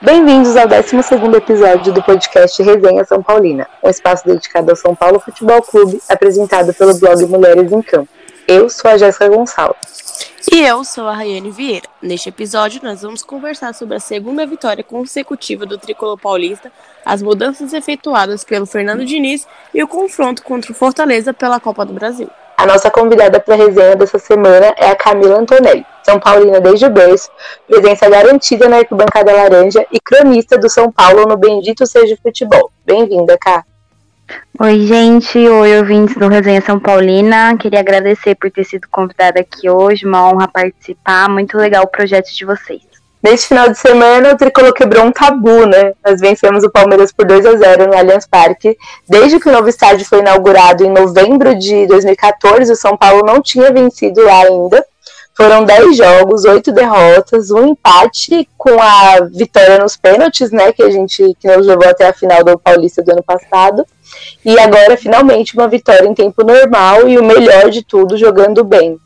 Bem-vindos ao 12 episódio do podcast Resenha São Paulina, um espaço dedicado ao São Paulo Futebol Clube, apresentado pelo blog Mulheres em Campo. Eu sou a Jéssica Gonçalves. E eu sou a Rayane Vieira. Neste episódio, nós vamos conversar sobre a segunda vitória consecutiva do tricolor paulista, as mudanças efetuadas pelo Fernando Diniz e o confronto contra o Fortaleza pela Copa do Brasil. A nossa convidada para a resenha dessa semana é a Camila Antonelli, São Paulina desde o berço, presença garantida na arquibancada laranja e cronista do São Paulo no Bendito Seja Futebol. Bem-vinda, Cá. Oi, gente. Oi, ouvintes do Resenha São Paulina. Queria agradecer por ter sido convidada aqui hoje. Uma honra participar. Muito legal o projeto de vocês. Neste final de semana, o Tricolor quebrou um tabu, né? Nós vencemos o Palmeiras por 2 a 0 no Allianz Parque. Desde que o novo estádio foi inaugurado em novembro de 2014, o São Paulo não tinha vencido lá ainda. Foram 10 jogos, 8 derrotas, um empate com a vitória nos pênaltis, né? Que a gente que nos levou até a final do Paulista do ano passado. E agora, finalmente, uma vitória em tempo normal e o melhor de tudo, jogando bem.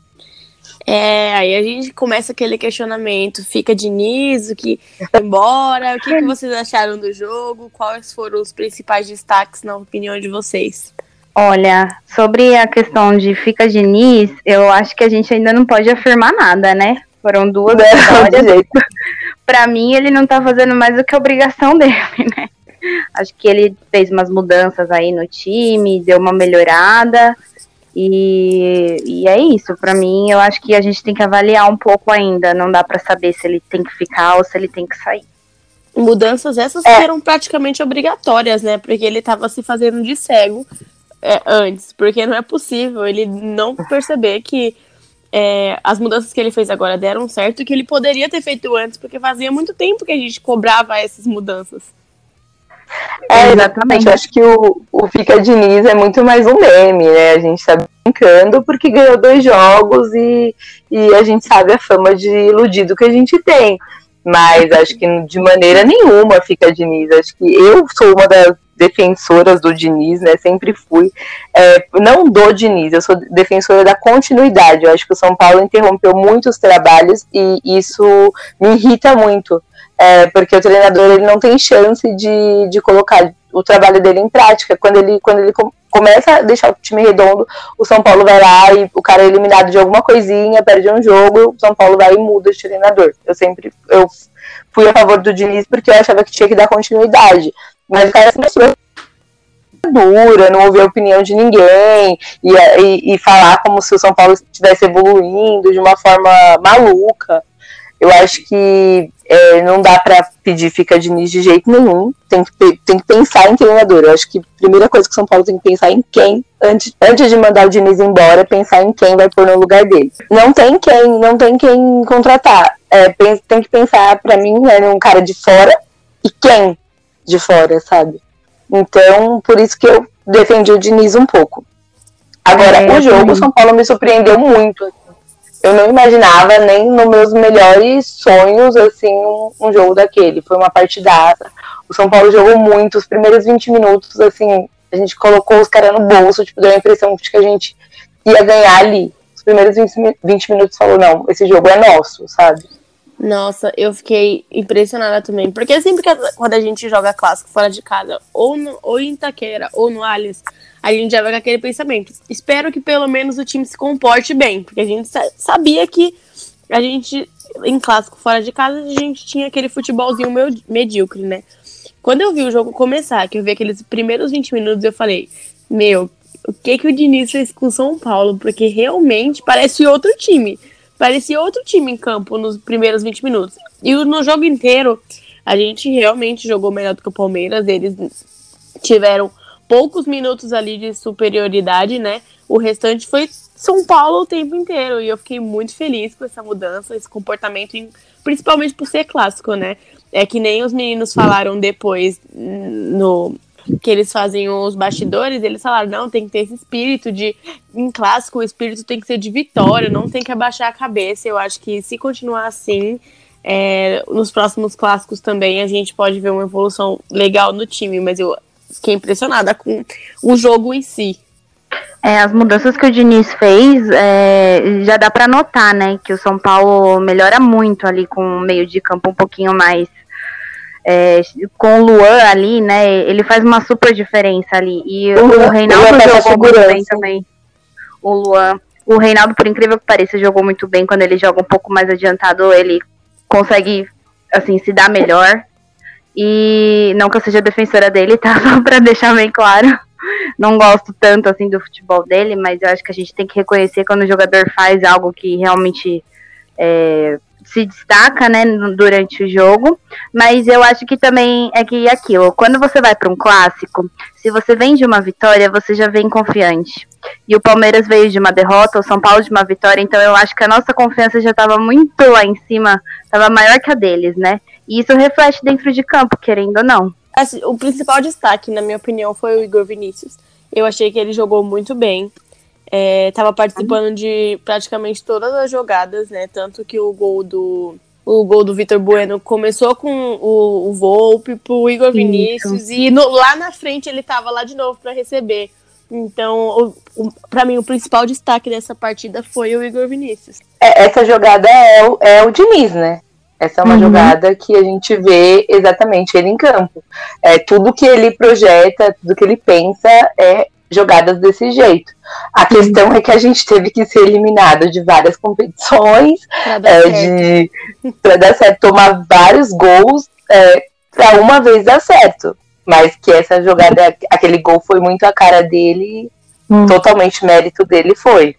É, aí a gente começa aquele questionamento, fica Diniz, o que embora, o que, que vocês acharam do jogo, quais foram os principais destaques na opinião de vocês? Olha, sobre a questão de fica Diniz, eu acho que a gente ainda não pode afirmar nada, né? Foram duas vitórias. Para mim, ele não tá fazendo mais do que a obrigação dele, né? Acho que ele fez umas mudanças aí no time, deu uma melhorada. E, e é isso, para mim, eu acho que a gente tem que avaliar um pouco ainda. Não dá para saber se ele tem que ficar ou se ele tem que sair. Mudanças essas é. foram praticamente obrigatórias, né? Porque ele tava se fazendo de cego é, antes. Porque não é possível ele não perceber que é, as mudanças que ele fez agora deram certo que ele poderia ter feito antes, porque fazia muito tempo que a gente cobrava essas mudanças. É, exatamente. Eu acho que o, o Fica Diniz é muito mais um meme, né? A gente tá brincando porque ganhou dois jogos e, e a gente sabe a fama de iludido que a gente tem. Mas acho que de maneira nenhuma fica Diniz. Acho que eu sou uma das defensoras do Diniz, né? Sempre fui. É, não do Diniz, eu sou defensora da continuidade. Eu acho que o São Paulo interrompeu muitos trabalhos e isso me irrita muito é, porque o treinador ele não tem chance de, de colocar o trabalho dele em prática. Quando ele, quando ele começa a deixar o time redondo, o São Paulo vai lá e o cara é eliminado de alguma coisinha, perde um jogo, o São Paulo vai e muda de treinador. Eu sempre eu fui a favor do Diniz porque eu achava que tinha que dar continuidade. Mas o cara sempre dura, não ouvir a opinião de ninguém e, e, e falar como se o São Paulo estivesse evoluindo de uma forma maluca. Eu acho que é, não dá para pedir fica Diniz de jeito nenhum. Tem que, tem que pensar em treinador. Eu acho que a primeira coisa que o São Paulo tem que pensar em quem, antes, antes de mandar o Diniz embora, pensar em quem vai pôr no lugar dele. Não tem quem, não tem quem contratar. É, tem que pensar, para mim, né, um cara de fora e quem de fora, sabe? Então, por isso que eu defendi o Diniz um pouco. Agora, é, o jogo, o São Paulo me surpreendeu muito eu não imaginava nem nos meus melhores sonhos, assim, um, um, jogo daquele. Foi uma partidaça. O São Paulo jogou muito, os primeiros 20 minutos, assim, a gente colocou os caras no bolso, tipo, deu a impressão de que a gente ia ganhar ali. Os primeiros 20, 20 minutos falou, não, esse jogo é nosso, sabe? Nossa, eu fiquei impressionada também. Porque sempre que quando a gente joga clássico fora de casa, ou, no, ou em Itaquera, ou no Allianz, a gente já vai com aquele pensamento. Espero que pelo menos o time se comporte bem. Porque a gente sabia que a gente, em clássico fora de casa, a gente tinha aquele futebolzinho medíocre, né? Quando eu vi o jogo começar, que eu vi aqueles primeiros 20 minutos, eu falei, meu, o que que o Diniz fez com o São Paulo? Porque realmente parece outro time parecia outro time em campo nos primeiros 20 minutos. E no jogo inteiro, a gente realmente jogou melhor do que o Palmeiras. Eles tiveram poucos minutos ali de superioridade, né? O restante foi São Paulo o tempo inteiro. E eu fiquei muito feliz com essa mudança, esse comportamento, principalmente por ser clássico, né? É que nem os meninos falaram depois no, que eles fazem os bastidores, eles falaram, não, tem que ter esse espírito de, em clássico, o espírito tem que ser de vitória, não tem que abaixar a cabeça. Eu acho que se continuar assim, é, nos próximos clássicos também a gente pode ver uma evolução legal no time, mas eu fiquei impressionada com o jogo em si. É, as mudanças que o Diniz fez, é, já dá para notar, né, que o São Paulo melhora muito ali com o meio de campo um pouquinho mais é, com o Luan ali, né? Ele faz uma super diferença ali. E o, o Reinaldo jogou muito bem também. O Luan. O Reinaldo, por incrível que pareça, jogou muito bem. Quando ele joga um pouco mais adiantado, ele consegue, assim, se dar melhor. E não que eu seja defensora dele, tá? Só pra deixar bem claro. Não gosto tanto, assim, do futebol dele, mas eu acho que a gente tem que reconhecer quando o jogador faz algo que realmente é, se destaca, né, durante o jogo, mas eu acho que também é que aquilo, quando você vai para um clássico, se você vem de uma vitória, você já vem confiante. E o Palmeiras veio de uma derrota, o São Paulo de uma vitória, então eu acho que a nossa confiança já estava muito lá em cima, estava maior que a deles, né? E isso reflete dentro de campo, querendo ou não. Assim, o principal destaque, na minha opinião, foi o Igor Vinícius. Eu achei que ele jogou muito bem. Estava é, participando de praticamente todas as jogadas, né? Tanto que o gol do o gol do Vitor Bueno começou com o, o Volpe pro Igor Vinícius Isso. e no, lá na frente ele estava lá de novo para receber. Então, para mim, o principal destaque dessa partida foi o Igor Vinícius. É, essa jogada é o, é o Diniz, né? Essa é uma uhum. jogada que a gente vê exatamente ele em campo. É, tudo que ele projeta, tudo que ele pensa é jogadas desse jeito. A questão é que a gente teve que ser eliminado de várias competições, para é, de para dar certo, tomar vários gols é, para uma vez dar certo. Mas que essa jogada, aquele gol foi muito a cara dele, hum. totalmente mérito dele foi.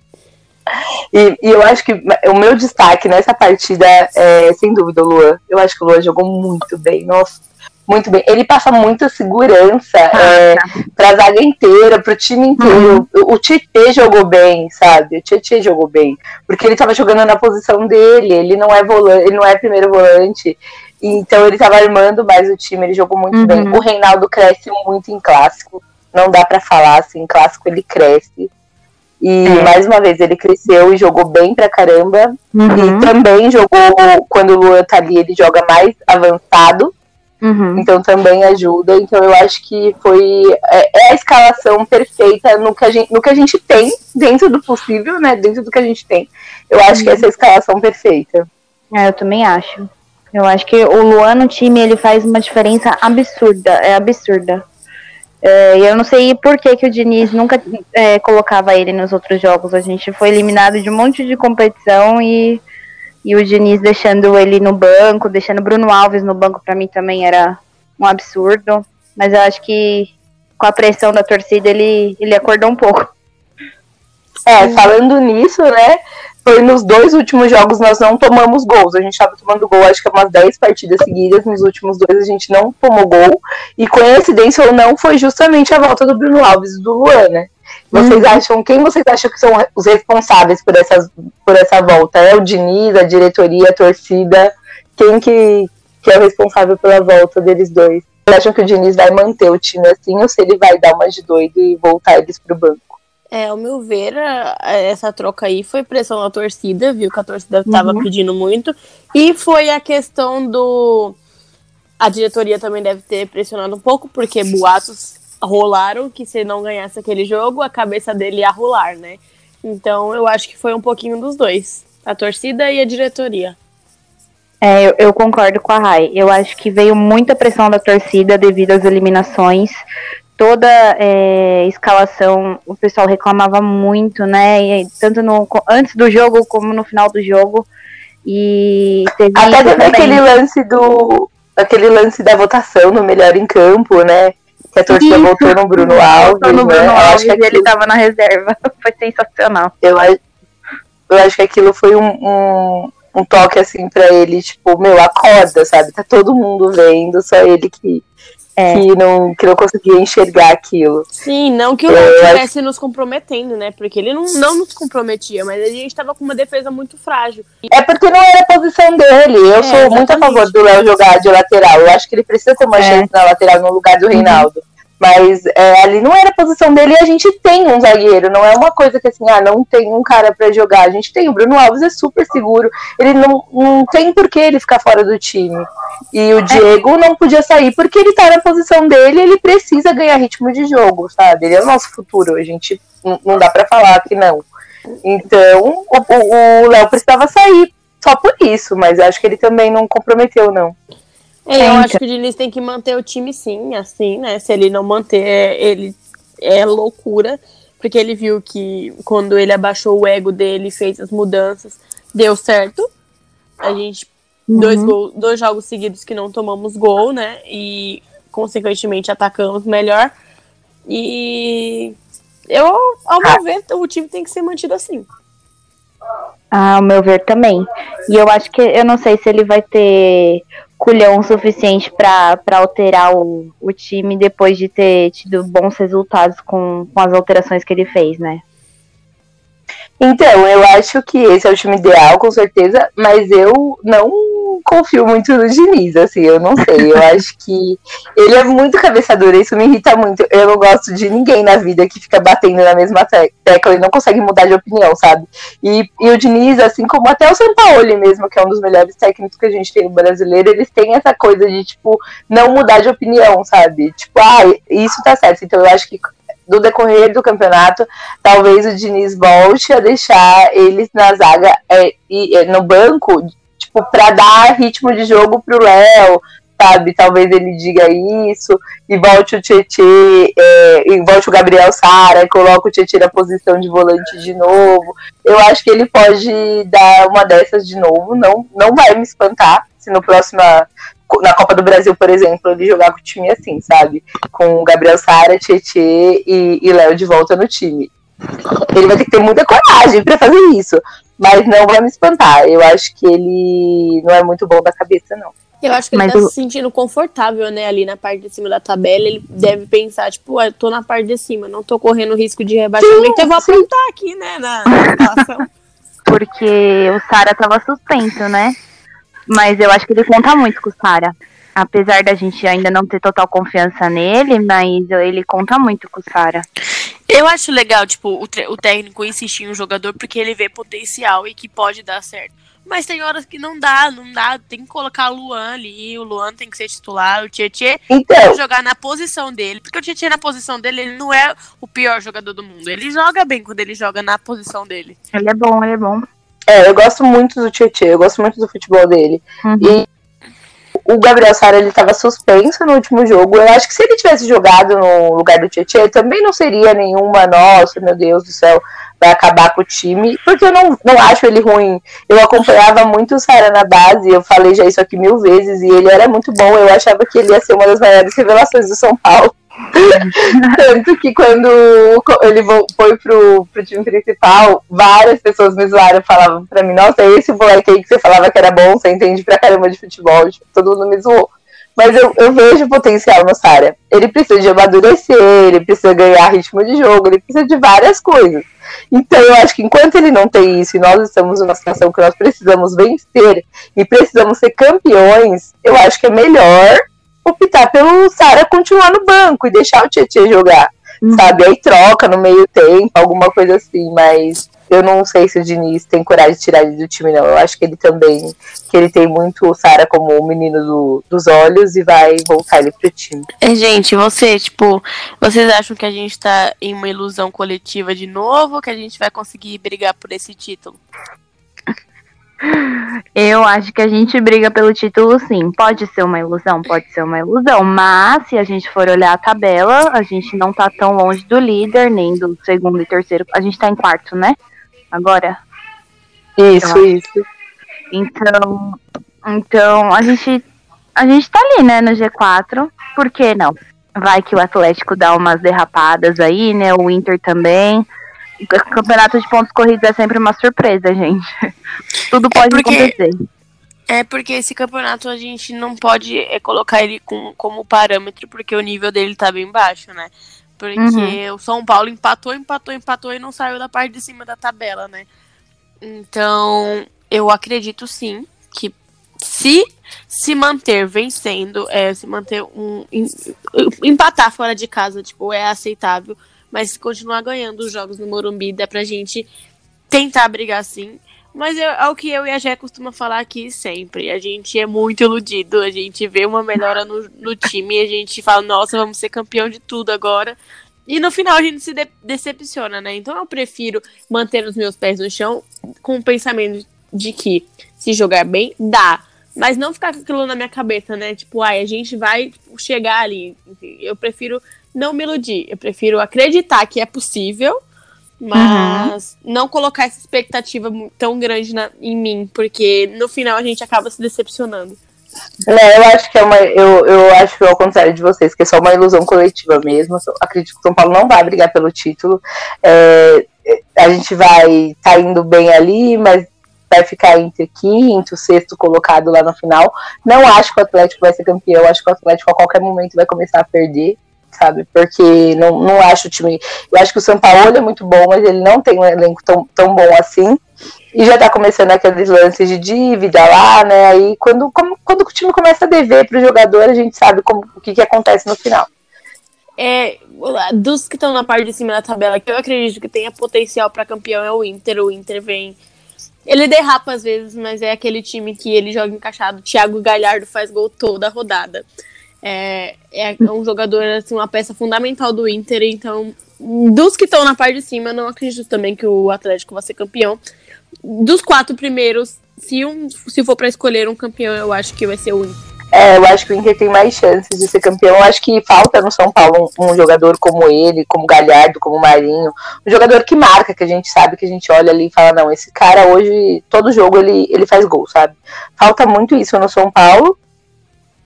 E, e, eu acho que o meu destaque nessa partida é, sem dúvida, o Luan. Eu acho que o Luan jogou muito bem. Nossa, muito bem. Ele passa muita segurança ah, é, tá. pra zaga inteira, pro time inteiro. Uhum. O, o Tietê jogou bem, sabe? O Tietê jogou bem. Porque ele tava jogando na posição dele, ele não é volante, ele não é primeiro volante. Então ele tava armando mais o time, ele jogou muito uhum. bem. O Reinaldo cresce muito em clássico. Não dá para falar assim, em clássico ele cresce. E é. mais uma vez ele cresceu e jogou bem pra caramba. Uhum. E também jogou, quando o Luan tá ali, ele joga mais avançado. Uhum. Então também ajuda. Então eu acho que foi é, é, a escalação perfeita no que, a gente, no que a gente tem, dentro do possível, né? Dentro do que a gente tem. Eu acho uhum. que essa é a escalação perfeita. É, eu também acho. Eu acho que o Luan no time ele faz uma diferença absurda. É absurda. É, eu não sei por que, que o Diniz nunca é, colocava ele nos outros jogos. A gente foi eliminado de um monte de competição e e o Diniz deixando ele no banco, deixando Bruno Alves no banco, para mim também era um absurdo. Mas eu acho que com a pressão da torcida ele, ele acordou um pouco. É, falando nisso, né? Foi nos dois últimos jogos nós não tomamos gols. A gente estava tomando gol, acho que umas 10 partidas seguidas. Nos últimos dois a gente não tomou gol. E coincidência ou não, foi justamente a volta do Bruno Alves e do Luan, né? Vocês uhum. acham, quem vocês acham que são os responsáveis por, essas, por essa volta? É o Diniz, a diretoria, a torcida? Quem que, que é o responsável pela volta deles dois? Vocês acham que o Diniz vai manter o time assim ou se ele vai dar uma de doido e voltar eles pro banco? É, ao meu ver, essa troca aí foi pressão da torcida, viu que a torcida estava uhum. pedindo muito. E foi a questão do. A diretoria também deve ter pressionado um pouco, porque boatos rolaram que se não ganhasse aquele jogo, a cabeça dele ia rolar, né? Então eu acho que foi um pouquinho dos dois, a torcida e a diretoria. É, eu, eu concordo com a Rai. Eu acho que veio muita pressão da torcida devido às eliminações. Toda é, escalação, o pessoal reclamava muito, né? E, tanto no, antes do jogo como no final do jogo. E teve Até teve aquele lance do. aquele lance da votação no melhor em campo, né? Que a torcida Isso. voltou no Bruno Alves. Voltou no Bruno né? Alves e ele estava na reserva. Foi sensacional. Eu, eu acho que aquilo foi um, um, um toque assim para ele, tipo, meu, acorda, sabe? Tá todo mundo vendo, só ele que, é. que, não, que não conseguia enxergar aquilo. Sim, não que o Léo estivesse nos comprometendo, né? Porque ele não, não nos comprometia, mas a gente estava com uma defesa muito frágil. É porque não era a posição dele. Eu é, sou exatamente. muito a favor do Léo jogar de lateral. Eu acho que ele precisa ter uma é. chance na lateral no lugar do Reinaldo. Uhum. Mas é, ali não era a posição dele e a gente tem um zagueiro. Não é uma coisa que assim, ah, não tem um cara para jogar. A gente tem. O Bruno Alves é super seguro. Ele não, não tem por que ele ficar fora do time. E o Diego não podia sair porque ele tá na posição dele ele precisa ganhar ritmo de jogo, sabe? Ele é o nosso futuro. A gente não dá para falar que não. Então, o Léo precisava sair só por isso, mas acho que ele também não comprometeu, não. É, eu acho que o Diniz tem que manter o time sim, assim, né? Se ele não manter, ele é loucura, porque ele viu que quando ele abaixou o ego dele, fez as mudanças, deu certo. A gente uhum. dois, gol, dois jogos seguidos que não tomamos gol, né? E consequentemente atacamos melhor. E eu, ao meu ver, o time tem que ser mantido assim. Ah, ao meu ver também. E eu acho que eu não sei se ele vai ter culhão suficiente para alterar o, o time depois de ter tido bons resultados com, com as alterações que ele fez, né? Então, eu acho que esse é o time ideal, com certeza, mas eu não confio muito no Diniz, assim, eu não sei. Eu acho que ele é muito cabeçador, isso me irrita muito. Eu não gosto de ninguém na vida que fica batendo na mesma tecla e não consegue mudar de opinião, sabe? E, e o Diniz, assim como até o Sampaoli mesmo, que é um dos melhores técnicos que a gente tem no brasileiro, eles têm essa coisa de, tipo, não mudar de opinião, sabe? Tipo, ah, isso tá certo. Então eu acho que do decorrer do campeonato, talvez o Diniz volte a deixar eles na zaga é, e, é, no banco tipo, pra dar ritmo de jogo pro Léo, sabe? Talvez ele diga isso, e volte o Tietê, é, e volte o Gabriel Sara, coloque o Tietê na posição de volante de novo. Eu acho que ele pode dar uma dessas de novo, não, não vai me espantar se no próximo na Copa do Brasil, por exemplo, ele jogar com o time assim, sabe? Com o Gabriel Sara, Tietê e, e Léo de volta no time. Ele vai ter que ter muita coragem para fazer isso. Mas não vai me espantar. Eu acho que ele não é muito bom da cabeça, não. Eu acho que ele Mas tá eu... se sentindo confortável, né, ali na parte de cima da tabela. Ele deve pensar, tipo, eu tô na parte de cima, não tô correndo risco de rebaixamento, sim, eu vou apontar aqui, né, na, na situação. Porque o Sara tava suspenso, né? Mas eu acho que ele conta muito com o Sara. Apesar da gente ainda não ter total confiança nele, mas ele conta muito com o Sara. Eu acho legal, tipo, o, o técnico insistir em um jogador porque ele vê potencial e que pode dar certo. Mas tem horas que não dá, não dá. Tem que colocar o Luan ali, o Luan tem que ser titular, o Tietchan então. tem que jogar na posição dele. Porque o Tietchan na posição dele, ele não é o pior jogador do mundo. Ele joga bem quando ele joga na posição dele. Ele é bom, ele é bom. É, eu gosto muito do Tietchan, eu gosto muito do futebol dele. Uhum. E o Gabriel Sara ele estava suspenso no último jogo. Eu acho que se ele tivesse jogado no lugar do Tietchan, também não seria nenhuma, nossa, meu Deus do céu, vai acabar com o time. Porque eu não, não acho ele ruim. Eu acompanhava muito o Sara na base, eu falei já isso aqui mil vezes, e ele era muito bom. Eu achava que ele ia ser uma das maiores revelações do São Paulo. Tanto que quando ele foi pro, pro time principal, várias pessoas me zoaram falavam pra mim, nossa, é esse moleque aí que você falava que era bom, você entende pra caramba de futebol, tipo, todo mundo me zoou. Mas eu, eu vejo potencial no Sara. Ele precisa de amadurecer, ele precisa ganhar ritmo de jogo, ele precisa de várias coisas. Então eu acho que enquanto ele não tem isso e nós estamos numa situação que nós precisamos vencer e precisamos ser campeões, eu acho que é melhor optar pelo Sara continuar no banco e deixar o Tietchan jogar, uhum. sabe? Aí troca no meio tempo, alguma coisa assim, mas eu não sei se o Diniz tem coragem de tirar ele do time, não. Eu acho que ele também, que ele tem muito o Sara como o menino do, dos olhos e vai voltar ele pro time. É, gente, você, tipo, vocês acham que a gente tá em uma ilusão coletiva de novo que a gente vai conseguir brigar por esse título? Eu acho que a gente briga pelo título, sim. Pode ser uma ilusão, pode ser uma ilusão. Mas se a gente for olhar a tabela, a gente não tá tão longe do líder, nem do segundo e terceiro. A gente tá em quarto, né? Agora. Isso, isso. Então, então a gente a gente tá ali, né, no G4. Por que não? Vai que o Atlético dá umas derrapadas aí, né? O Inter também campeonato de pontos corridos é sempre uma surpresa, gente. Tudo é pode é porque, acontecer. É porque esse campeonato a gente não pode é, colocar ele com, como parâmetro, porque o nível dele tá bem baixo, né? Porque uhum. o São Paulo empatou, empatou, empatou e não saiu da parte de cima da tabela, né? Então, eu acredito sim que se se manter vencendo, é, se manter um. empatar fora de casa, tipo, é aceitável mas se continuar ganhando os jogos no Morumbi, dá pra gente tentar brigar sim. Mas é, o que eu e a Jé costuma falar aqui sempre. A gente é muito iludido, a gente vê uma melhora no, no time, a gente fala, nossa, vamos ser campeão de tudo agora. E no final a gente se de decepciona, né? Então eu prefiro manter os meus pés no chão com o pensamento de que se jogar bem, dá. Mas não ficar com aquilo na minha cabeça, né? Tipo, ai, a gente vai chegar ali. Eu prefiro não me iludir. Eu prefiro acreditar que é possível, mas uhum. não colocar essa expectativa tão grande na, em mim, porque no final a gente acaba se decepcionando. É, eu acho que é uma. Eu, eu acho que é ao contrário de vocês, que é só uma ilusão coletiva mesmo. Eu acredito que o São Paulo não vai brigar pelo título. É, a gente vai tá indo bem ali, mas vai ficar entre quinto, sexto colocado lá no final. Não acho que o Atlético vai ser campeão, acho que o Atlético a qualquer momento vai começar a perder, sabe? Porque não, não acho o time. Eu acho que o São Paulo é muito bom, mas ele não tem um elenco tão, tão bom assim. E já tá começando aqueles lances de dívida lá, né? Aí quando, como, quando o time começa a dever pro jogador, a gente sabe como, o que, que acontece no final. É, dos que estão na parte de cima da tabela, que eu acredito que tenha potencial para campeão é o Inter. O Inter vem. Ele derrapa às vezes, mas é aquele time que ele joga encaixado. Thiago Galhardo faz gol toda a rodada. É, é um jogador, assim, uma peça fundamental do Inter. Então, dos que estão na parte de cima, não acredito também que o Atlético vai ser campeão dos quatro primeiros, se, um, se for para escolher um campeão, eu acho que vai ser o Inter. É, eu acho que o Inter tem mais chances de ser campeão. Eu acho que falta no São Paulo um, um, jogador como ele, como Galhardo, como Marinho. Um jogador que marca, que a gente sabe, que a gente olha ali e fala, não, esse cara hoje, todo jogo ele, ele faz gol, sabe? Falta muito isso no São Paulo,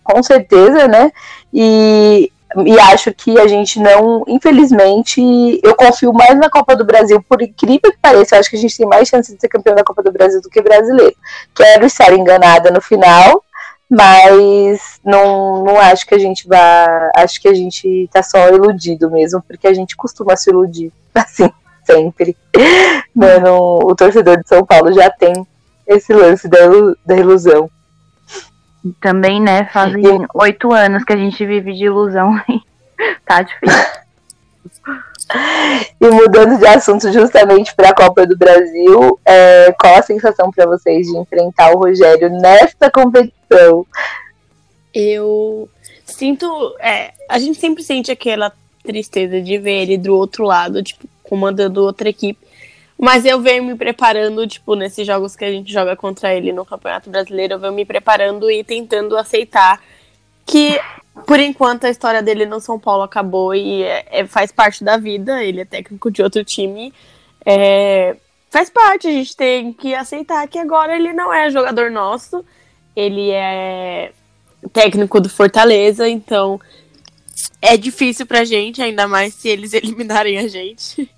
com certeza, né? E e acho que a gente não, infelizmente, eu confio mais na Copa do Brasil, por incrível que pareça, eu acho que a gente tem mais chance de ser campeão da Copa do Brasil do que brasileiro. Quero estar enganada no final, mas não, não acho que a gente vá. Acho que a gente tá só iludido mesmo, porque a gente costuma se iludir, assim, sempre. Mano, o torcedor de São Paulo já tem esse lance da, da ilusão. Também, né, fazem oito anos que a gente vive de ilusão. tá difícil. E mudando de assunto justamente para a Copa do Brasil, é, qual a sensação para vocês de enfrentar o Rogério nesta competição? Eu sinto. É, a gente sempre sente aquela tristeza de ver ele do outro lado, tipo, comandando outra equipe. Mas eu venho me preparando, tipo, nesses jogos que a gente joga contra ele no Campeonato Brasileiro, eu venho me preparando e tentando aceitar que, por enquanto, a história dele no São Paulo acabou e é, é, faz parte da vida. Ele é técnico de outro time. É, faz parte, a gente tem que aceitar que agora ele não é jogador nosso, ele é técnico do Fortaleza, então é difícil pra gente, ainda mais se eles eliminarem a gente.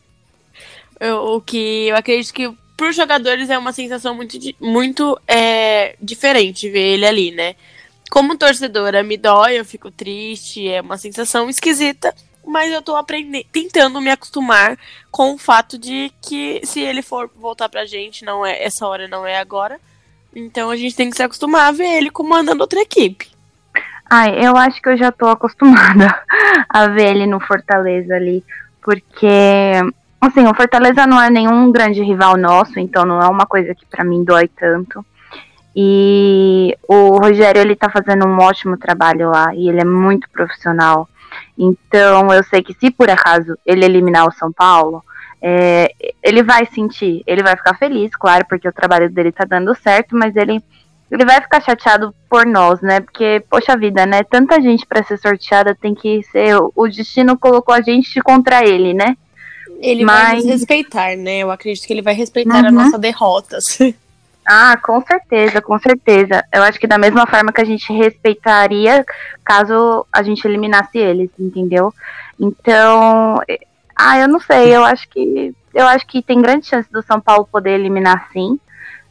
O que eu acredito que para os jogadores é uma sensação muito, muito é, diferente ver ele ali, né? Como torcedora, me dói, eu fico triste, é uma sensação esquisita, mas eu tô aprendendo, tentando me acostumar com o fato de que se ele for voltar pra gente, não é essa hora não é agora. Então a gente tem que se acostumar a ver ele comandando outra equipe. Ai, eu acho que eu já tô acostumada a ver ele no Fortaleza ali, porque Assim, o Fortaleza não é nenhum grande rival nosso, então não é uma coisa que para mim dói tanto. E o Rogério, ele tá fazendo um ótimo trabalho lá, e ele é muito profissional. Então, eu sei que se por acaso ele eliminar o São Paulo, é, ele vai sentir, ele vai ficar feliz, claro, porque o trabalho dele tá dando certo, mas ele, ele vai ficar chateado por nós, né? Porque, poxa vida, né? Tanta gente para ser sorteada tem que ser. O destino colocou a gente contra ele, né? Ele Mas... vai nos respeitar, né? Eu acredito que ele vai respeitar uhum. a nossa derrota. Ah, com certeza, com certeza. Eu acho que da mesma forma que a gente respeitaria caso a gente eliminasse eles, entendeu? Então, ah, eu não sei, eu acho que eu acho que tem grande chance do São Paulo poder eliminar sim.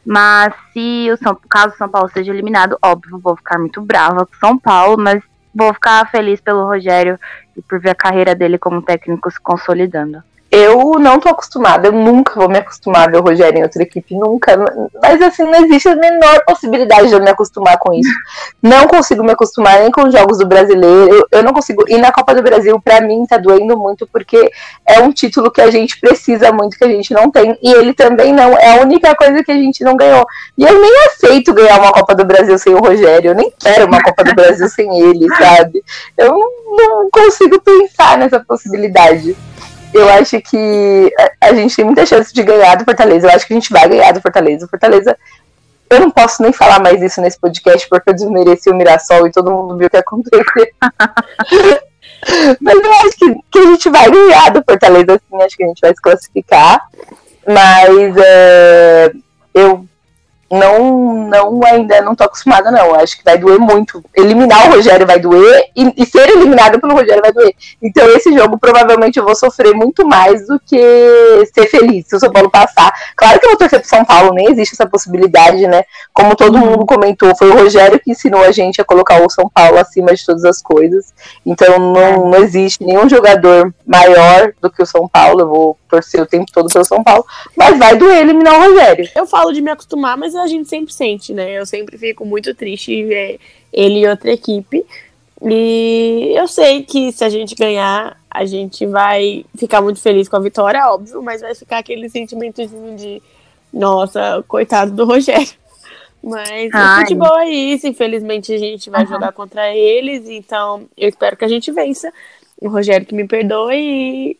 Mas se o São, caso o São Paulo seja eliminado, óbvio, vou ficar muito brava com o São Paulo, mas vou ficar feliz pelo Rogério e por ver a carreira dele como técnico se consolidando. Eu não tô acostumada, eu nunca vou me acostumar a ver o Rogério em outra equipe, nunca. Mas assim, não existe a menor possibilidade de eu me acostumar com isso. Não consigo me acostumar nem com os jogos do brasileiro, eu, não consigo. E na Copa do Brasil, pra mim, tá doendo muito, porque é um título que a gente precisa muito, que a gente não tem. E ele também não, é a única coisa que a gente não ganhou. E eu nem aceito ganhar uma Copa do Brasil sem o Rogério, eu nem quero uma Copa do Brasil sem ele, sabe? Eu não consigo pensar nessa possibilidade eu acho que a, a, gente tem muita chance de ganhar do Fortaleza. Eu acho que a gente vai ganhar do Fortaleza. O Fortaleza eu não posso nem falar mais isso nesse podcast porque eu desmereci o Mirassol e todo mundo viu o que aconteceu. Mas eu acho que, que a gente vai ganhar do Fortaleza, assim, acho que a gente vai se classificar. Mas é, eu não, não ainda não tô acostumada, não. Acho que vai doer muito. Eliminar o Rogério vai doer e, e, ser eliminado pelo Rogério vai doer. Então, esse jogo provavelmente eu vou sofrer muito mais do que ser feliz se o São Paulo passar. Claro que eu vou torcer pro São Paulo, nem existe essa possibilidade, né? Como todo uhum. mundo comentou, foi o Rogério que ensinou a gente a colocar o São Paulo acima de todas as coisas. Então, não, não existe nenhum jogador maior do que o São Paulo. Eu vou torcer o tempo todo pelo São Paulo. Mas vai doer eliminar o Rogério. Eu falo de me acostumar, mas a gente sempre sente, né? Eu sempre fico muito triste ver ele e outra equipe. E eu sei que se a gente ganhar, a gente vai ficar muito feliz com a vitória, óbvio, mas vai ficar aquele sentimentozinho de nossa, coitado do Rogério. Mas Ai. o futebol é isso, infelizmente a gente vai uhum. jogar contra eles, então eu espero que a gente vença. O Rogério que me perdoe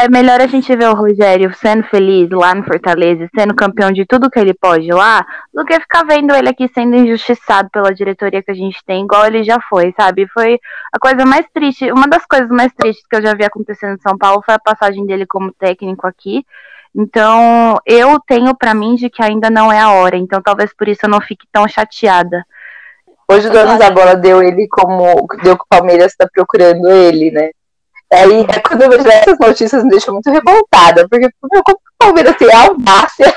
é melhor a gente ver o Rogério sendo feliz lá no Fortaleza, sendo campeão de tudo que ele pode lá, do que ficar vendo ele aqui sendo injustiçado pela diretoria que a gente tem, igual ele já foi, sabe? Foi a coisa mais triste, uma das coisas mais tristes que eu já vi acontecendo em São Paulo foi a passagem dele como técnico aqui. Então, eu tenho para mim de que ainda não é a hora, então talvez por isso eu não fique tão chateada. Hoje o dono da bola deu ele como. Deu que o Palmeiras está procurando ele, né? Aí, é quando eu vejo essas notícias, me deixa muito revoltada, porque meu, como o Palmeiras tem a audácia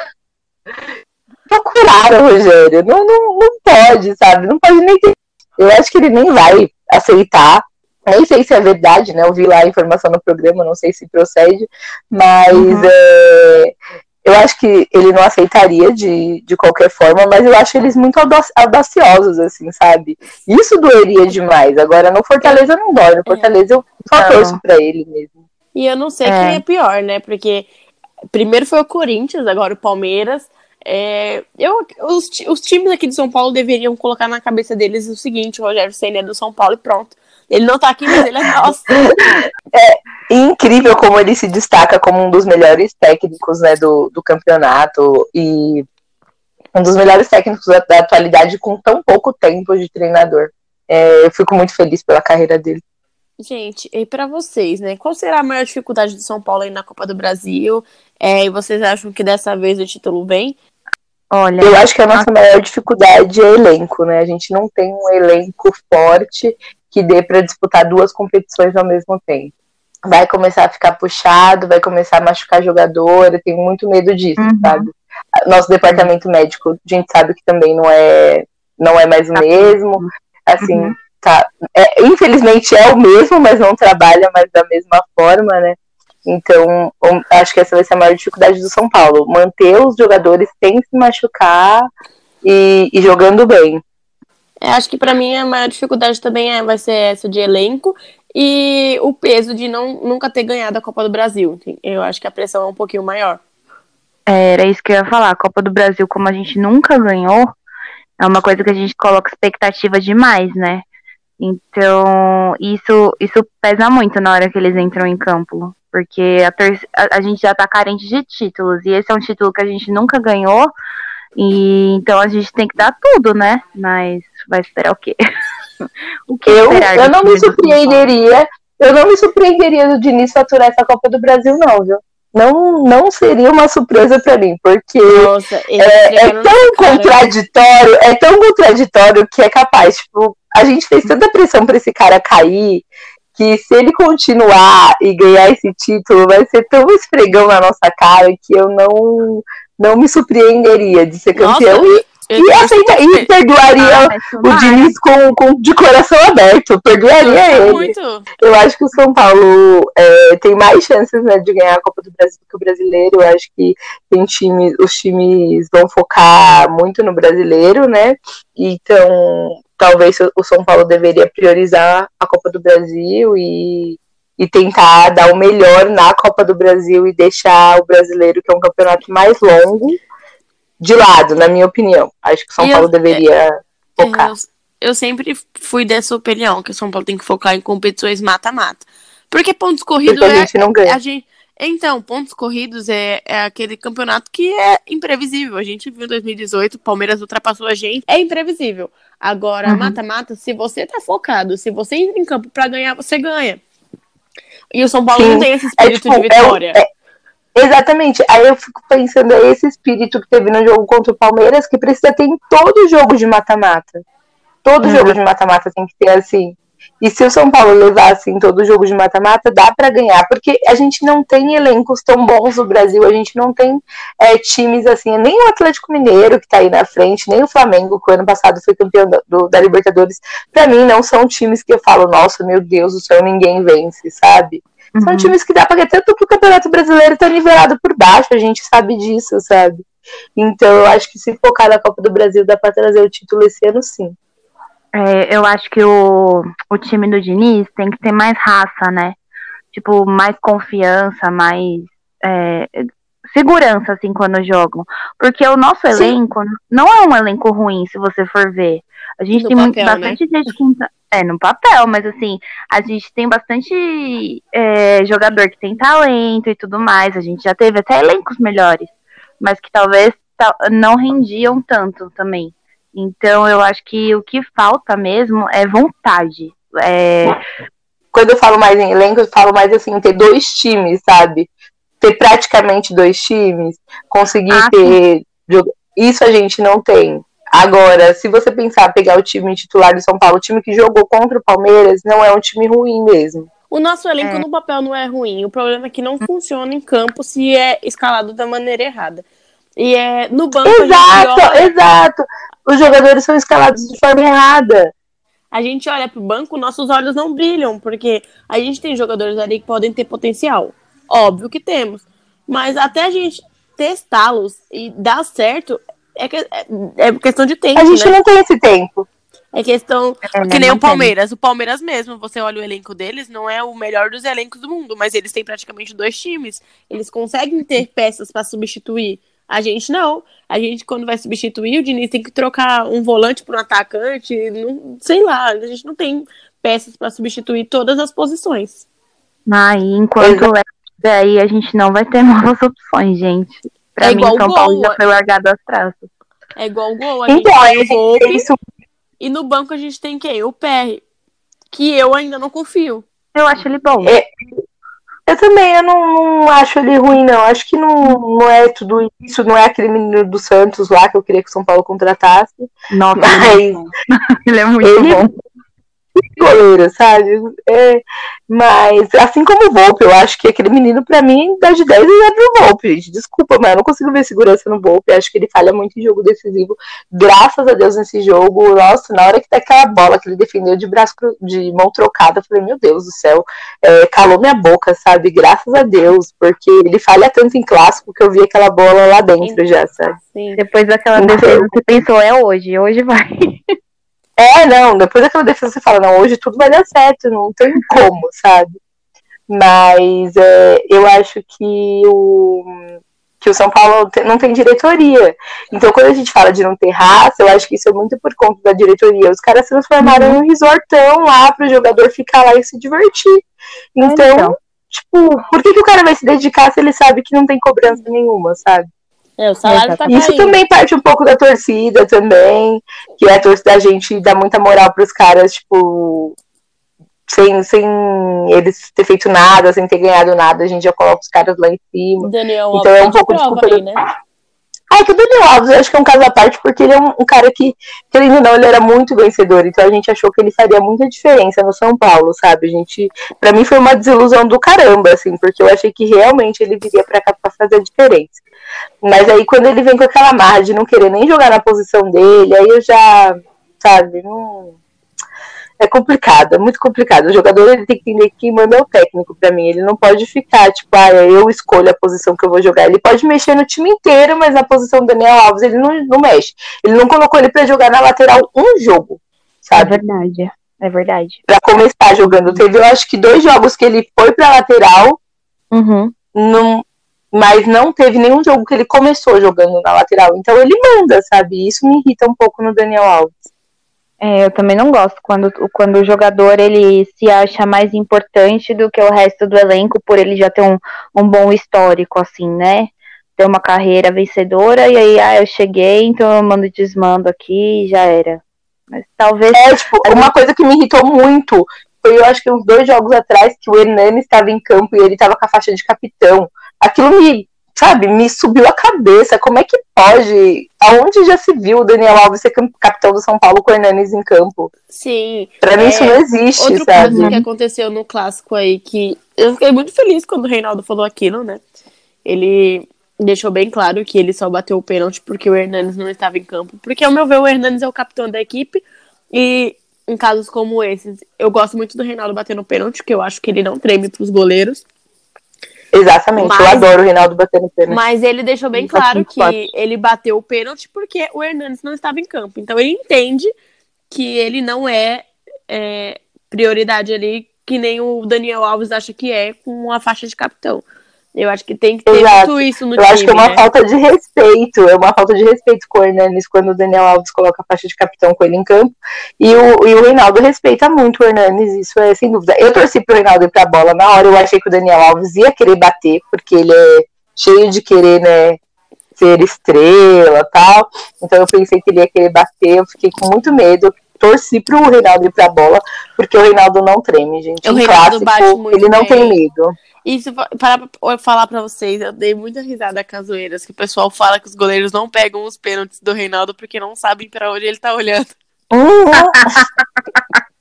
procurar o Rogério? Não, não, não pode, sabe? Não pode nem ter. Eu acho que ele nem vai aceitar. Nem sei se é verdade, né? Eu vi lá a informação no programa, não sei se procede, mas uhum. é, eu acho que ele não aceitaria de, de qualquer forma, mas eu acho eles muito audaciosos, assim, sabe? Isso doeria demais. Agora, no Fortaleza não dói. No Fortaleza eu só torço pra ele mesmo. E eu não sei é. quem é pior, né? Porque primeiro foi o Corinthians, agora o Palmeiras. É, eu, os, os times aqui de São Paulo deveriam colocar na cabeça deles o seguinte: o Rogério Senna é do São Paulo e pronto. Ele não tá aqui, mas ele é nosso. é incrível como ele se destaca como um dos melhores técnicos né, do, do campeonato e um dos melhores técnicos da, da atualidade com tão pouco tempo de treinador. É, eu fico muito feliz pela carreira dele. Gente, e para vocês, né? Qual será a maior dificuldade do São Paulo aí na Copa do Brasil? É, e vocês acham que dessa vez o título vem? Olha, eu acho que a nossa maior dificuldade é elenco, né? A gente não tem um elenco forte que dê para disputar duas competições ao mesmo tempo. Vai começar a ficar puxado, vai começar a machucar jogador, eu tenho muito medo disso, uhum. sabe? Nosso departamento médico, a gente sabe que também não é, não é mais o mesmo. Assim, uhum. tá. É, infelizmente é o mesmo, mas não trabalha mais da mesma forma, né? Então, acho que essa vai ser a maior dificuldade do São Paulo. Manter os jogadores sem se machucar e, e jogando bem. É, acho que para mim a maior dificuldade também é, vai ser essa de elenco e o peso de não nunca ter ganhado a Copa do Brasil. Eu acho que a pressão é um pouquinho maior. É, era isso que eu ia falar. A Copa do Brasil, como a gente nunca ganhou, é uma coisa que a gente coloca expectativa demais, né? Então, isso, isso pesa muito na hora que eles entram em campo. Porque a, a, a gente já tá carente de títulos. E esse é um título que a gente nunca ganhou. E então a gente tem que dar tudo, né? Mas vai esperar o quê? o que eu, eu não me surpreenderia, eu não me surpreenderia do Diniz faturar essa Copa do Brasil, não, viu? Não, não seria uma surpresa para mim, porque Nossa, é, é tão contraditório, é tão contraditório que é capaz, tipo, a gente fez tanta pressão para esse cara cair, que se ele continuar e ganhar esse título, vai ser tão esfregão na nossa cara que eu não não me surpreenderia de ser campeão. Nossa, e, aceita, e perdoaria ah, o Diniz com, com, de coração aberto. Perdoaria ele. Muito. Eu acho que o São Paulo é, tem mais chances né, de ganhar a Copa do Brasil que o brasileiro. Eu acho que tem time, os times vão focar muito no brasileiro, né? Então, talvez o São Paulo deveria priorizar a Copa do Brasil e e tentar dar o melhor na Copa do Brasil e deixar o brasileiro, que é um campeonato mais longo, de lado, na minha opinião. Acho que o São Paulo deveria é, focar. Eu, eu, sempre fui dessa opinião, que o São Paulo tem que focar em competições mata-mata. Porque pontos corridos Porque a gente não ganha. A gente, Então, pontos corridos é, é aquele campeonato que é imprevisível. A gente viu em 2018, o Palmeiras ultrapassou a gente. É imprevisível. Agora, uhum. mata-mata, uhum. se você tá focado, se você entra em campo para ganhar, você ganha. E o São Paulo Sim. não tem esse espírito é, tipo, de vitória. É, é, exatamente. Aí eu fico pensando, é esse espírito que teve no jogo contra o Palmeiras, que precisa ter em todo jogo de mata-mata. Todo uhum. jogo de mata-mata tem que ter assim. E se o São Paulo levar assim todo jogo de mata-mata, dá para ganhar, porque a gente não tem elencos tão bons no Brasil, a gente não tem é, times assim, nem o Atlético Mineiro que tá aí na frente, nem o Flamengo, que o ano passado foi campeão do, da Libertadores, para mim não são times que eu falo, nossa, meu Deus do céu, ninguém vence, sabe? Uhum. São times que dá pra ganhar, tanto que o Campeonato Brasileiro tá nivelado por baixo, a gente sabe disso, sabe? Então eu acho que se focar na Copa do Brasil dá pra trazer o título esse ano sim. É, eu acho que o, o time do Diniz tem que ter mais raça, né? Tipo, mais confiança, mais é, segurança, assim, quando jogam. Porque o nosso elenco Sim. não é um elenco ruim, se você for ver. A gente no tem papel, muito, bastante né? gente que. É, no papel, mas assim, a gente tem bastante é, jogador que tem talento e tudo mais. A gente já teve até elencos melhores, mas que talvez não rendiam tanto também. Então, eu acho que o que falta mesmo é vontade. É... Quando eu falo mais em elenco, eu falo mais assim, ter dois times, sabe? Ter praticamente dois times, conseguir ah, ter. Sim. Isso a gente não tem. Agora, se você pensar pegar o time titular do São Paulo, o time que jogou contra o Palmeiras, não é um time ruim mesmo. O nosso elenco é. no papel não é ruim. O problema é que não funciona em campo se é escalado da maneira errada. E é no banco. Exato, olha... exato os jogadores são escalados de forma errada. A gente olha pro banco, nossos olhos não brilham, porque a gente tem jogadores ali que podem ter potencial. Óbvio que temos. Mas até a gente testá-los e dar certo, é, que, é, é questão de tempo. A gente né? não tem esse tempo. É questão. É, que nem o Palmeiras. Tem. O Palmeiras mesmo, você olha o elenco deles, não é o melhor dos elencos do mundo, mas eles têm praticamente dois times. Eles conseguem ter peças para substituir. A gente não. A gente, quando vai substituir, o Diniz tem que trocar um volante por um atacante. Não, sei lá, a gente não tem peças para substituir todas as posições. Aí, enquanto é aí, a gente não vai ter novas opções, gente. Pra é mim, São gol, Paulo já foi largado às traças. É igual o gol. A então, gente tem o Volpe, isso... E no banco a gente tem quem? O PR. Que eu ainda não confio. Eu acho ele bom. É, eu também, eu não, não, acho ele ruim, não. Acho que não, não é tudo isso, não é aquele menino do Santos lá que eu queria que o São Paulo contratasse. Nossa, mas ele é muito ele, bom goleiro, sabe? É, mas, assim como o Volpe, eu acho que aquele menino, pra mim, dá de 10 e é pro Volpe, gente. Desculpa, mas eu não consigo ver segurança no Volpe. Acho que ele falha muito em jogo decisivo. Graças a Deus nesse jogo. Nossa, na hora que tá aquela bola que ele defendeu de braço de mão trocada, eu falei, meu Deus do céu, é, calou minha boca, sabe? Graças a Deus, porque ele falha tanto em clássico que eu vi aquela bola lá dentro Sim. já, sabe? Sim. Depois daquela então, defesa, você pensou, é hoje, hoje vai. É, não, depois daquela defesa você fala, não, hoje tudo vai dar certo, não tem como, sabe? Mas é, eu acho que o, que o São Paulo não tem diretoria. Então, quando a gente fala de não ter raça, eu acho que isso é muito por conta da diretoria. Os caras transformaram uhum. um resortão lá para o jogador ficar lá e se divertir. Então, então, tipo, por que, que o cara vai se dedicar se ele sabe que não tem cobrança nenhuma, sabe? É, o salário tá Isso também parte um pouco da torcida também, que é a torcida da gente dá muita moral pros caras, tipo, sem, sem eles ter feito nada, sem ter ganhado nada, a gente já coloca os caras lá em cima. Daniel então é um pouco desculpa. Aí, né? Ah, que o Daniel Alves eu acho que é um caso à parte, porque ele é um, um, cara que, querendo ou não, ele era muito vencedor. Então a gente achou que ele faria muita diferença no São Paulo, sabe? A gente, pra mim foi uma desilusão do caramba, assim, porque eu achei que realmente ele viria pra cá pra fazer a diferença. Mas aí quando ele vem com aquela marra de não querer nem jogar na posição dele, aí eu já, sabe, não. É complicado, é muito complicado. O jogador ele tem que entender que manda é o técnico para mim. Ele não pode ficar, tipo, ah, eu escolho a posição que eu vou jogar. Ele pode mexer no time inteiro, mas na posição do Daniel Alves ele não, não mexe. Ele não colocou ele para jogar na lateral um jogo, sabe? É verdade, é verdade. Pra começar jogando. Teve, eu acho que dois jogos que ele foi pra lateral. Uhum. Não, mas não teve nenhum jogo que ele começou jogando na lateral. Então ele manda, sabe? Isso me irrita um pouco no Daniel Alves. É, eu também não gosto quando, quando o jogador ele se acha mais importante do que o resto do elenco por ele já ter um, um bom histórico, assim, né? Ter uma carreira vencedora e aí, ah, eu cheguei, então eu mando desmando aqui e já era. Mas talvez. É, tipo, uma coisa que me irritou muito foi, eu acho que uns dois jogos atrás, que o Hernani estava em campo e ele estava com a faixa de capitão. Aquilo me sabe, me subiu a cabeça. Como é que pode? Aonde já se viu o Daniel Alves ser capitão do São Paulo com o Hernanes em campo? Sim. Pra mim isso é, não existe, outro sabe? caso que aconteceu no clássico aí, que eu fiquei muito feliz quando o Reinaldo falou aquilo, né? Ele deixou bem claro que ele só bateu o pênalti porque o Hernanes não estava em campo. Porque, ao meu ver, o Hernanes é o capitão da equipe e em casos como esses, eu gosto muito do Reinaldo batendo pênalti, porque eu acho que ele não treme pros goleiros. Exatamente, mas, eu adoro o Reinaldo batendo pênalti. Mas ele deixou bem claro que ele bateu o pênalti porque o Hernandes não estava em campo. Então ele entende que ele não é, é prioridade ali, que nem o Daniel Alves acha que é, com a faixa de capitão. Eu acho que tem que ter Exato. muito isso no Eu time. Eu acho que é uma né? falta de respeito. É uma falta de respeito com o Hernanes quando o Daniel Alves coloca a faixa de capitão com ele em campo. E o, e o Reinaldo respeita muito o Hernanes, isso é sem dúvida. Eu torci pro Reinaldo ir pra bola. Na hora eu achei que o Daniel Alves ia querer bater, porque ele é cheio de querer, né? Ser estrela tal. Então eu pensei que ele ia querer bater. Eu fiquei com muito medo torci pro Reinaldo ir pra bola, porque o Reinaldo não treme, gente. O Reinaldo clássico, bate muito ele não bem. tem medo. Isso, para falar para vocês, eu dei muita risada casoeiras, que o pessoal fala que os goleiros não pegam os pênaltis do Reinaldo porque não sabem para onde ele tá olhando. Uhum.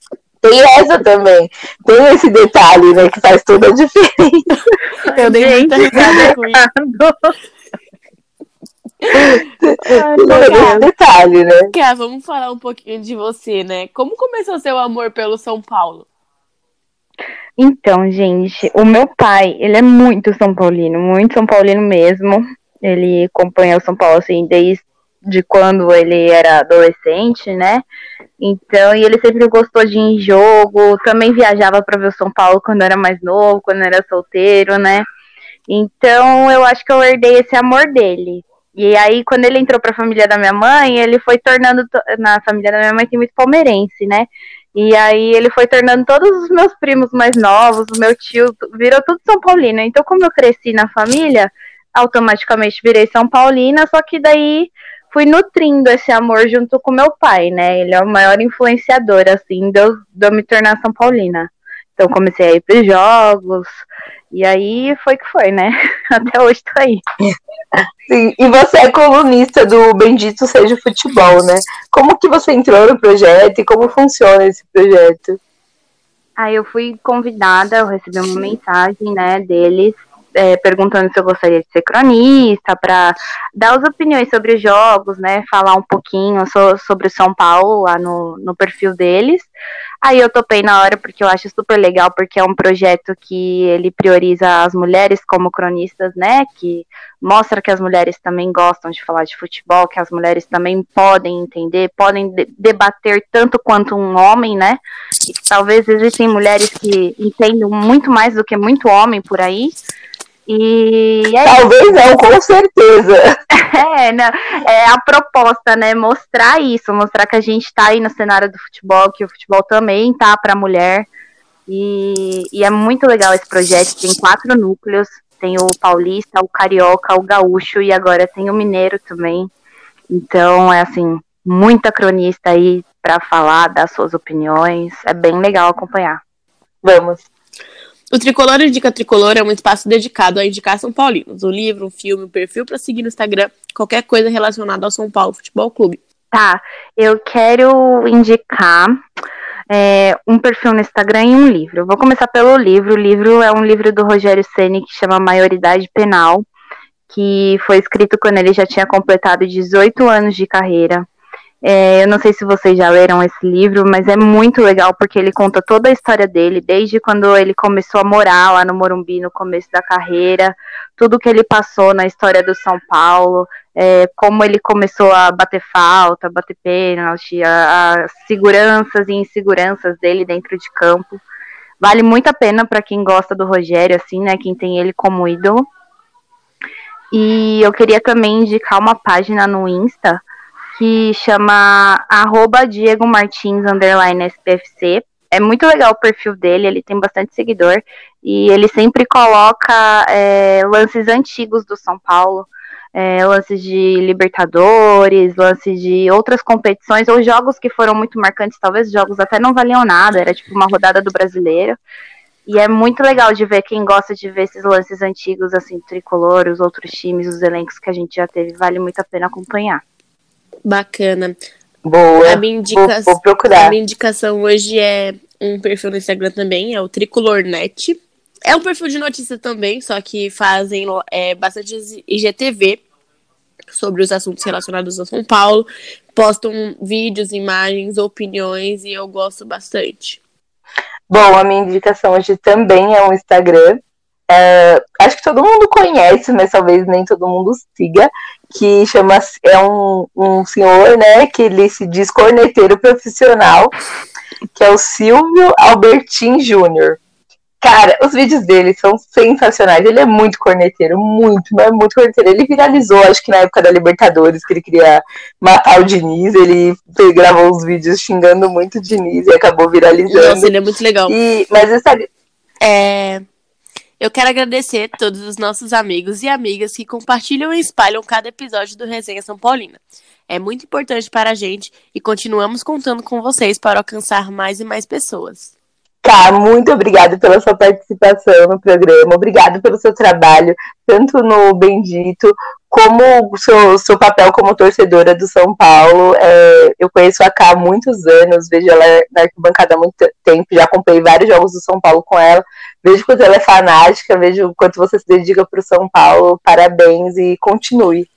Tem essa também. Tem esse detalhe, né, que faz toda a diferença. Eu dei muita risada com isso. Ai, detalhe, né? Ká, vamos falar um pouquinho de você, né? Como começou seu amor pelo São Paulo? Então, gente, o meu pai, ele é muito São Paulino, muito São Paulino mesmo. Ele acompanha o São Paulo, assim, desde quando ele era adolescente, né? Então, e ele sempre gostou de ir em jogo, também viajava para ver o São Paulo quando era mais novo, quando era solteiro, né? Então, eu acho que eu herdei esse amor dele. E aí, quando ele entrou para a família da minha mãe, ele foi tornando. Na família da minha mãe tem muito palmeirense, né? E aí ele foi tornando todos os meus primos mais novos, o meu tio, virou tudo São Paulino. Então, como eu cresci na família, automaticamente virei São Paulina, só que daí fui nutrindo esse amor junto com meu pai, né? Ele é o maior influenciador, assim, de eu, de eu me tornar São Paulina. Então comecei a ir para os jogos, e aí foi que foi, né? Até hoje tô aí. Sim, e você é colunista do Bendito Seja Futebol, né? Como que você entrou no projeto e como funciona esse projeto? Aí eu fui convidada, eu recebi uma mensagem, né, deles é, perguntando se eu gostaria de ser cronista, para dar as opiniões sobre os jogos, né? Falar um pouquinho so, sobre o São Paulo lá no, no perfil deles. Aí eu topei na hora porque eu acho super legal, porque é um projeto que ele prioriza as mulheres como cronistas, né? Que mostra que as mulheres também gostam de falar de futebol, que as mulheres também podem entender, podem de debater tanto quanto um homem, né? E talvez existem mulheres que entendem muito mais do que muito homem por aí. E é Talvez isso. não, com certeza. É, não, é a proposta, né? Mostrar isso, mostrar que a gente está aí no cenário do futebol, que o futebol também tá para mulher. E, e, é muito legal esse projeto. Tem quatro núcleos: tem o paulista, o carioca, o gaúcho e agora tem o mineiro também. Então, é assim, muita cronista aí para falar, dar suas opiniões. É bem legal acompanhar. Vamos. O Tricolor Indica Tricolor é um espaço dedicado a indicar São Paulinos. Um livro, um filme, um perfil para seguir no Instagram, qualquer coisa relacionada ao São Paulo Futebol Clube. Tá, eu quero indicar é, um perfil no Instagram e um livro. Vou começar pelo livro. O livro é um livro do Rogério Ceni que chama Maioridade Penal, que foi escrito quando ele já tinha completado 18 anos de carreira. É, eu não sei se vocês já leram esse livro, mas é muito legal porque ele conta toda a história dele, desde quando ele começou a morar lá no Morumbi no começo da carreira, tudo que ele passou na história do São Paulo, é, como ele começou a bater falta, bater pênalti, as seguranças e inseguranças dele dentro de campo. Vale muito a pena para quem gosta do Rogério, assim, né? Quem tem ele como ídolo. E eu queria também indicar uma página no Insta que chama arroba Diego Martins SPFC. É muito legal o perfil dele, ele tem bastante seguidor e ele sempre coloca é, lances antigos do São Paulo, é, lances de Libertadores, lances de outras competições ou jogos que foram muito marcantes, talvez jogos até não valiam nada, era tipo uma rodada do brasileiro. E é muito legal de ver quem gosta de ver esses lances antigos, assim, tricolor, os outros times, os elencos que a gente já teve, vale muito a pena acompanhar. Bacana. Boa. A minha, indica... vou, vou procurar. a minha indicação hoje é um perfil no Instagram também, é o Tricolornet. É um perfil de notícia também, só que fazem é, bastante IGTV sobre os assuntos relacionados a São Paulo. Postam vídeos, imagens, opiniões e eu gosto bastante. Bom, a minha indicação hoje também é um Instagram. É, acho que todo mundo conhece, mas talvez nem todo mundo siga, que chama é um, um senhor, né, que ele se diz corneteiro profissional, que é o Silvio Albertin Júnior. Cara, os vídeos dele são sensacionais. Ele é muito corneteiro, muito, mas muito corneteiro. Ele viralizou, acho que na época da Libertadores, que ele queria matar o Diniz. Ele gravou os vídeos xingando muito o Diniz e acabou viralizando. Nossa, ele é muito legal. E, mas essa... É, eu quero agradecer a todos os nossos amigos e amigas que compartilham e espalham cada episódio do Resenha São Paulina. É muito importante para a gente e continuamos contando com vocês para alcançar mais e mais pessoas. Tá, muito obrigada pela sua participação no programa, obrigado pelo seu trabalho, tanto no Bendito, como o seu, seu papel como torcedora do São Paulo. É, eu conheço a Ká há muitos anos, vejo ela na arquibancada há muito tempo, já acompanhei vários jogos do São Paulo com ela, vejo quanto ela é fanática, vejo quanto você se dedica para o São Paulo, parabéns e continue.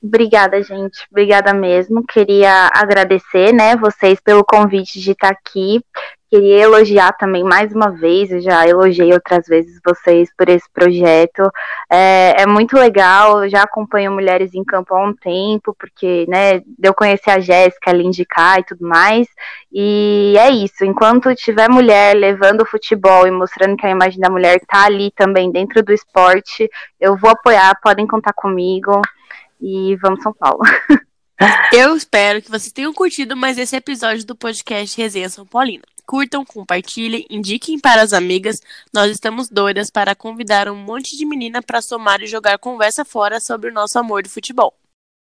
Obrigada, gente. Obrigada mesmo. Queria agradecer, né, vocês pelo convite de estar aqui. Queria elogiar também mais uma vez, eu já elogiei outras vezes vocês por esse projeto. É, é muito legal, eu já acompanho Mulheres em Campo há um tempo, porque, né, eu conheci a Jéssica, a indicar e tudo mais. E é isso, enquanto tiver mulher levando o futebol e mostrando que a imagem da mulher tá ali também dentro do esporte, eu vou apoiar, podem contar comigo. E vamos São Paulo. Eu espero que vocês tenham curtido mais esse episódio do podcast Resenha São Paulina. Curtam, compartilhem, indiquem para as amigas. Nós estamos doidas para convidar um monte de menina para somar e jogar conversa fora sobre o nosso amor de futebol.